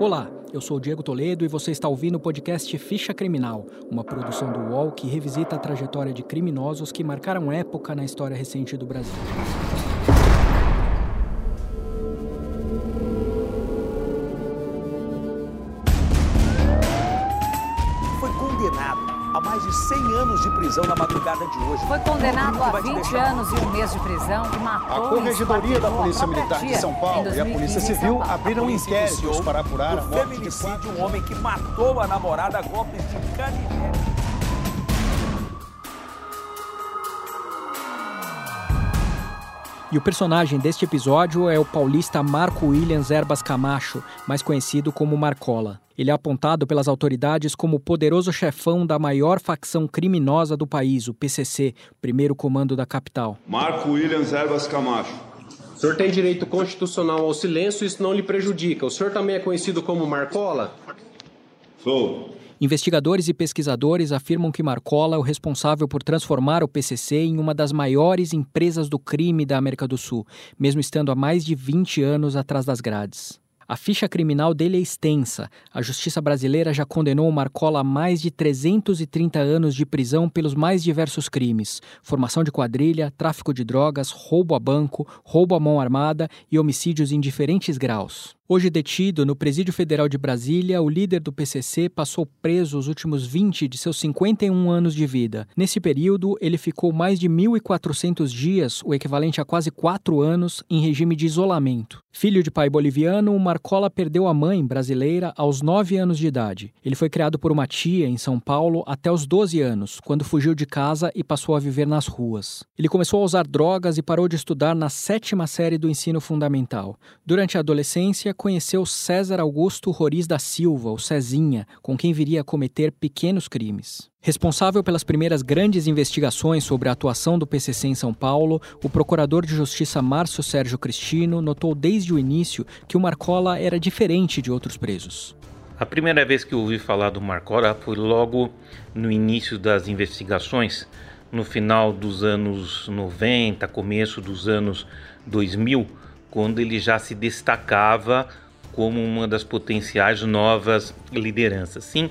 Olá, eu sou Diego Toledo e você está ouvindo o podcast Ficha Criminal, uma produção do UOL que revisita a trajetória de criminosos que marcaram época na história recente do Brasil. A mais de 100 anos de prisão na madrugada de hoje. Foi condenado a vai te 20 deixar- anos e um mês de prisão e matou A Corregedoria da Polícia Militar de São Paulo e a 2015 Polícia Civil abriram inquéritos para apurar a o morte de feminicídio quatro de um homem que matou a namorada a golpes de canivete. E o personagem deste episódio é o paulista Marco Williams Erbas Camacho, mais conhecido como Marcola. Ele é apontado pelas autoridades como o poderoso chefão da maior facção criminosa do país, o PCC, primeiro comando da capital. Marco Williams Erbas Camacho. O senhor tem direito constitucional ao silêncio, isso não lhe prejudica. O senhor também é conhecido como Marcola? Sou. Investigadores e pesquisadores afirmam que Marcola é o responsável por transformar o PCC em uma das maiores empresas do crime da América do Sul, mesmo estando há mais de 20 anos atrás das grades. A ficha criminal dele é extensa. A justiça brasileira já condenou o Marcola a mais de 330 anos de prisão pelos mais diversos crimes: formação de quadrilha, tráfico de drogas, roubo a banco, roubo à mão armada e homicídios em diferentes graus. Hoje detido no Presídio Federal de Brasília, o líder do PCC passou preso os últimos 20 de seus 51 anos de vida. Nesse período, ele ficou mais de 1.400 dias, o equivalente a quase 4 anos, em regime de isolamento. Filho de pai boliviano, o Marcola perdeu a mãe brasileira aos 9 anos de idade. Ele foi criado por uma tia em São Paulo até os 12 anos, quando fugiu de casa e passou a viver nas ruas. Ele começou a usar drogas e parou de estudar na sétima série do ensino fundamental. Durante a adolescência, conheceu César Augusto Roriz da Silva, o Cezinha, com quem viria a cometer pequenos crimes. Responsável pelas primeiras grandes investigações sobre a atuação do PCC em São Paulo, o procurador de justiça Márcio Sérgio Cristino notou desde o início que o Marcola era diferente de outros presos. A primeira vez que eu ouvi falar do Marcola foi logo no início das investigações, no final dos anos 90, começo dos anos 2000, quando ele já se destacava como uma das potenciais novas lideranças. Sim,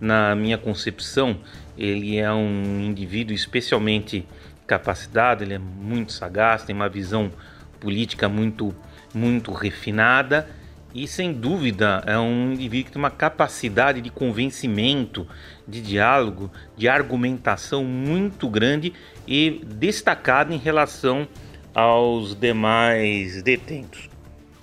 na minha concepção, ele é um indivíduo especialmente capacitado, ele é muito sagaz, tem uma visão política muito muito refinada e sem dúvida é um indivíduo que tem uma capacidade de convencimento, de diálogo, de argumentação muito grande e destacada em relação aos demais detentos.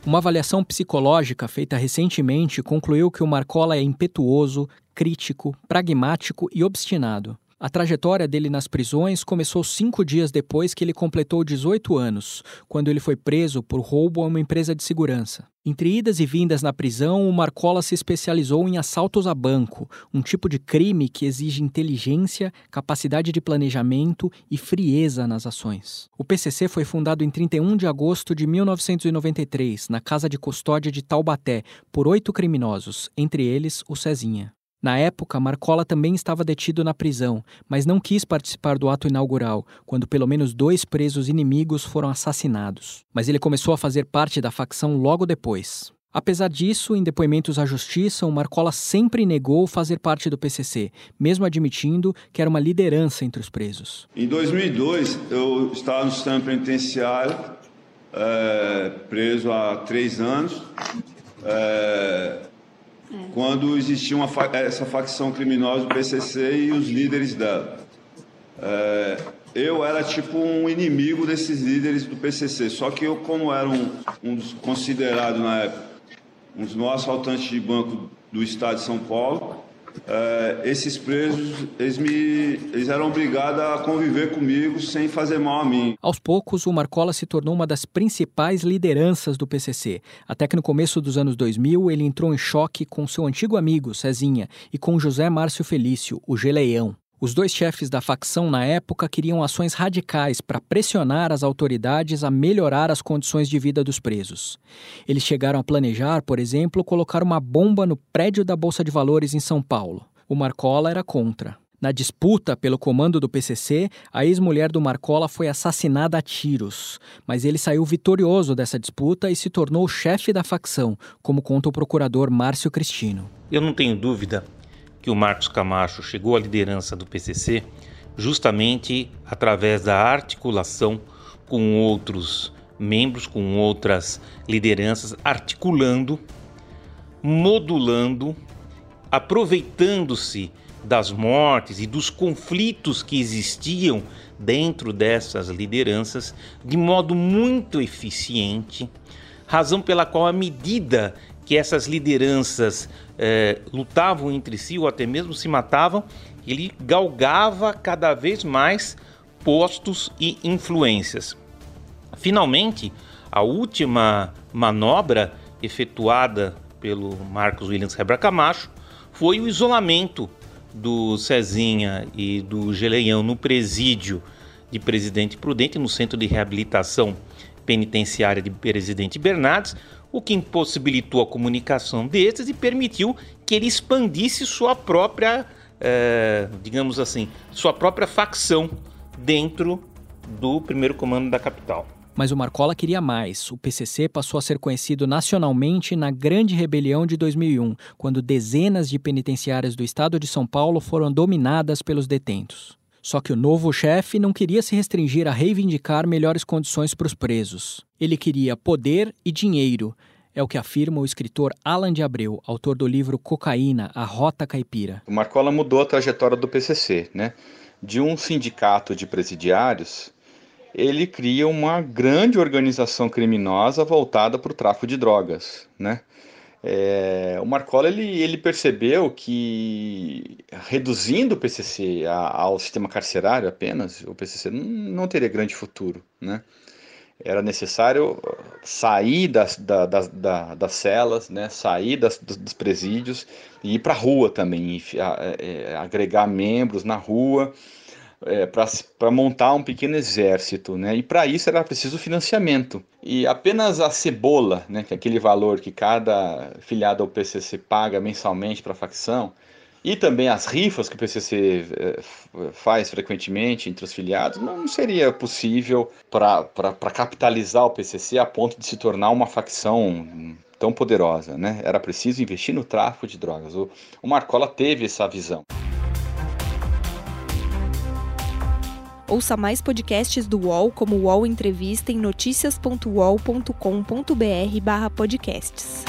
Uma avaliação psicológica feita recentemente concluiu que o Marcola é impetuoso, crítico, pragmático e obstinado. A trajetória dele nas prisões começou cinco dias depois que ele completou 18 anos, quando ele foi preso por roubo a uma empresa de segurança. Entre idas e vindas na prisão, o Marcola se especializou em assaltos a banco, um tipo de crime que exige inteligência, capacidade de planejamento e frieza nas ações. O PCC foi fundado em 31 de agosto de 1993, na Casa de Custódia de Taubaté, por oito criminosos, entre eles o Cezinha. Na época, Marcola também estava detido na prisão, mas não quis participar do ato inaugural, quando pelo menos dois presos inimigos foram assassinados. Mas ele começou a fazer parte da facção logo depois. Apesar disso, em depoimentos à justiça, o Marcola sempre negou fazer parte do PCC, mesmo admitindo que era uma liderança entre os presos. Em 2002, eu estava no sistema penitenciário, é, preso há três anos, é, quando existia uma fa- essa facção criminosa do PCC e os líderes dela. É, eu era tipo um inimigo desses líderes do PCC, só que eu, como era um, um dos considerados na época um dos maiores assaltantes de banco do estado de São Paulo, é, esses presos, eles, me, eles eram obrigados a conviver comigo sem fazer mal a mim. Aos poucos, o Marcola se tornou uma das principais lideranças do PCC, até que no começo dos anos 2000 ele entrou em choque com seu antigo amigo, Cezinha, e com José Márcio Felício, o Geleião. Os dois chefes da facção na época queriam ações radicais para pressionar as autoridades a melhorar as condições de vida dos presos. Eles chegaram a planejar, por exemplo, colocar uma bomba no prédio da Bolsa de Valores em São Paulo. O Marcola era contra. Na disputa pelo comando do PCC, a ex-mulher do Marcola foi assassinada a tiros, mas ele saiu vitorioso dessa disputa e se tornou chefe da facção, como conta o procurador Márcio Cristino. Eu não tenho dúvida que o Marcos Camacho chegou à liderança do PCC justamente através da articulação com outros membros, com outras lideranças, articulando, modulando, aproveitando-se das mortes e dos conflitos que existiam dentro dessas lideranças de modo muito eficiente, razão pela qual, à medida que essas lideranças eh, lutavam entre si ou até mesmo se matavam, ele galgava cada vez mais postos e influências. Finalmente, a última manobra efetuada pelo Marcos Williams Rebra Camacho foi o isolamento do Cezinha e do Geleião no presídio de Presidente Prudente, no Centro de Reabilitação Penitenciária de Presidente Bernardes, o que impossibilitou a comunicação desses e permitiu que ele expandisse sua própria, é, digamos assim, sua própria facção dentro do primeiro comando da capital. Mas o Marcola queria mais. O PCC passou a ser conhecido nacionalmente na Grande Rebelião de 2001, quando dezenas de penitenciárias do estado de São Paulo foram dominadas pelos detentos. Só que o novo chefe não queria se restringir a reivindicar melhores condições para os presos. Ele queria poder e dinheiro. É o que afirma o escritor Alan de Abreu, autor do livro Cocaína, a Rota Caipira. O Marcola mudou a trajetória do PCC, né? De um sindicato de presidiários ele cria uma grande organização criminosa voltada para o tráfico de drogas, né? É, o Marcola ele, ele percebeu que reduzindo o PCC a, ao sistema carcerário apenas, o PCC não, não, teria grande futuro, né? Era necessário sair das, da, das, da, das celas, né? sair das, dos, presídios e ir para a rua também, é, agregar membros na rua, é, para montar um pequeno exército, né? E para isso era preciso financiamento. E apenas a cebola, né, que é aquele valor que cada filiado ao PCC paga mensalmente para a facção, e também as rifas que o PCC é, faz frequentemente entre os filiados, não seria possível para capitalizar o PCC a ponto de se tornar uma facção tão poderosa, né? Era preciso investir no tráfico de drogas. O, o Marcola teve essa visão. Ouça mais podcasts do UOL como UOL Entrevista em noticias.uol.com.br/podcasts.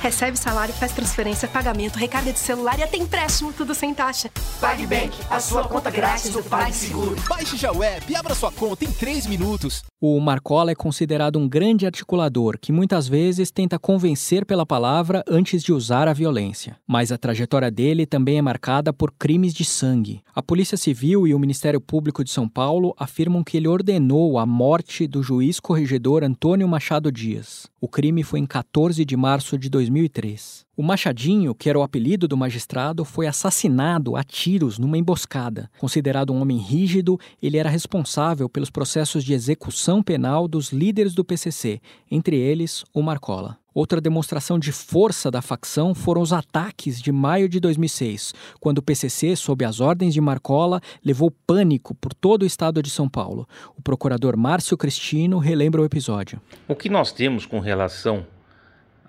Recebe salário, faz transferência, pagamento, recarga de celular e até empréstimo, tudo sem taxa. PagBank, a sua conta grátis do PagSeguro. Baixe já o app e abra sua conta em 3 minutos. O Marcola é considerado um grande articulador que muitas vezes tenta convencer pela palavra antes de usar a violência. Mas a trajetória dele também é marcada por crimes de sangue. A Polícia Civil e o Ministério Público de São Paulo afirmam que ele ordenou a morte do juiz corregedor Antônio Machado Dias. O crime foi em 14 de março de 2003. O Machadinho, que era o apelido do magistrado, foi assassinado a tiros numa emboscada. Considerado um homem rígido, ele era responsável pelos processos de execução penal dos líderes do PCC, entre eles o Marcola. Outra demonstração de força da facção foram os ataques de maio de 2006, quando o PCC, sob as ordens de Marcola, levou pânico por todo o estado de São Paulo. O procurador Márcio Cristino relembra o episódio. O que nós temos com relação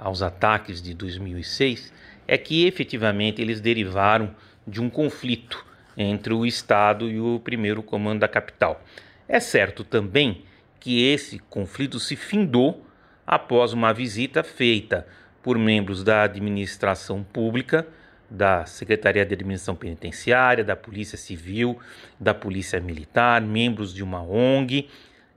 aos ataques de 2006 é que efetivamente eles derivaram de um conflito entre o Estado e o primeiro comando da capital. É certo também que esse conflito se findou após uma visita feita por membros da administração pública, da Secretaria de Administração Penitenciária, da Polícia Civil, da Polícia Militar, membros de uma ONG,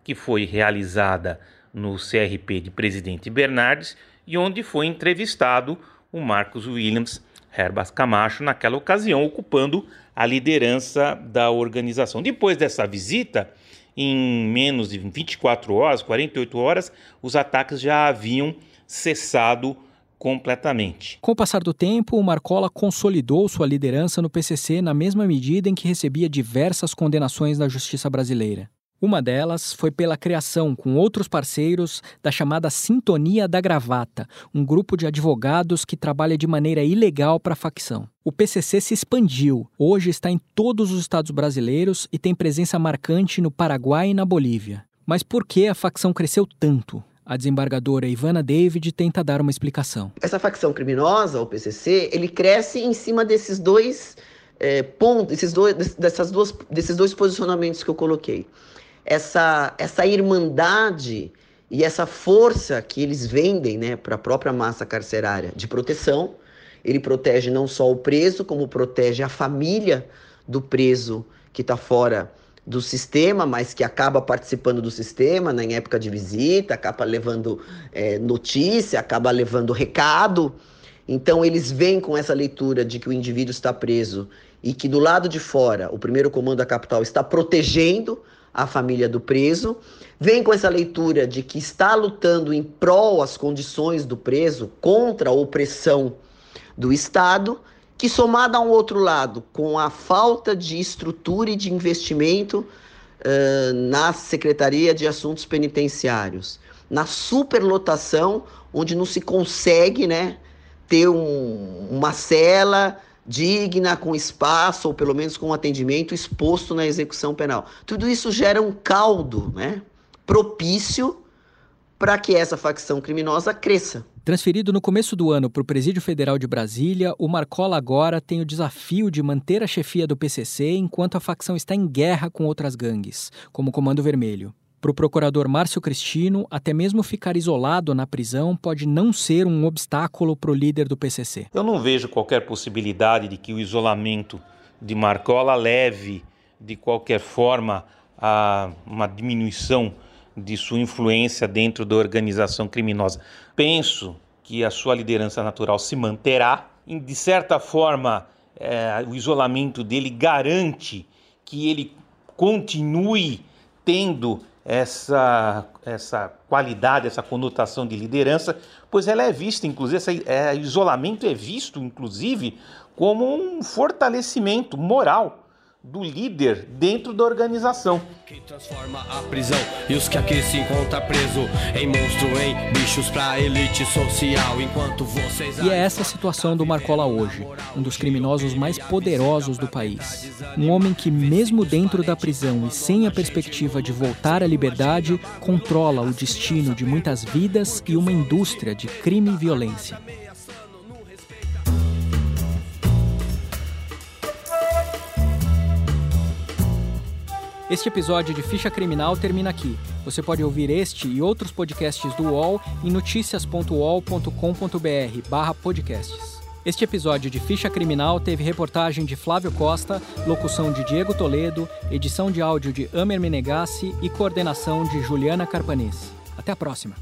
que foi realizada no CRP de Presidente Bernardes e onde foi entrevistado o Marcos Williams Herbas Camacho, naquela ocasião ocupando a liderança da organização. Depois dessa visita, em menos de 24 horas, 48 horas, os ataques já haviam cessado completamente. Com o passar do tempo, o Marcola consolidou sua liderança no PCC na mesma medida em que recebia diversas condenações da justiça brasileira. Uma delas foi pela criação, com outros parceiros, da chamada Sintonia da Gravata, um grupo de advogados que trabalha de maneira ilegal para a facção. O PCC se expandiu, hoje está em todos os estados brasileiros e tem presença marcante no Paraguai e na Bolívia. Mas por que a facção cresceu tanto? A desembargadora Ivana David tenta dar uma explicação. Essa facção criminosa, o PCC, ele cresce em cima desses dois é, pontos, esses dois, dessas duas, desses dois posicionamentos que eu coloquei. Essa, essa irmandade e essa força que eles vendem né, para a própria massa carcerária de proteção. Ele protege não só o preso, como protege a família do preso que está fora do sistema, mas que acaba participando do sistema né, em época de visita, acaba levando é, notícia, acaba levando recado. Então, eles vêm com essa leitura de que o indivíduo está preso e que do lado de fora o primeiro comando da capital está protegendo a família do preso. Vem com essa leitura de que está lutando em prol as condições do preso contra a opressão do Estado que somada a um outro lado, com a falta de estrutura e de investimento uh, na Secretaria de Assuntos Penitenciários, na superlotação, onde não se consegue né, ter um, uma cela digna, com espaço, ou pelo menos com um atendimento exposto na execução penal. Tudo isso gera um caldo né, propício para que essa facção criminosa cresça. Transferido no começo do ano para o Presídio Federal de Brasília, o Marcola agora tem o desafio de manter a chefia do PCC enquanto a facção está em guerra com outras gangues, como o Comando Vermelho. Para o procurador Márcio Cristino, até mesmo ficar isolado na prisão pode não ser um obstáculo para o líder do PCC. Eu não vejo qualquer possibilidade de que o isolamento de Marcola leve, de qualquer forma, a uma diminuição de sua influência dentro da organização criminosa. Penso que a sua liderança natural se manterá. E, de certa forma, é, o isolamento dele garante que ele continue tendo essa, essa qualidade, essa conotação de liderança, pois ela é vista, inclusive, esse é, isolamento é visto, inclusive, como um fortalecimento moral do líder dentro da organização. Que transforma a prisão e os que aqui se encontra preso em monstro, em bichos pra elite social, enquanto vocês E é essa a situação do Marcola hoje, um dos criminosos mais poderosos do país. Um homem que mesmo dentro da prisão e sem a perspectiva de voltar à liberdade, controla o destino de muitas vidas e uma indústria de crime e violência. Este episódio de Ficha Criminal termina aqui. Você pode ouvir este e outros podcasts do UOL em noticias.uol.com.br podcasts. Este episódio de Ficha Criminal teve reportagem de Flávio Costa, locução de Diego Toledo, edição de áudio de Amer Menegassi e coordenação de Juliana Carpanês. Até a próxima!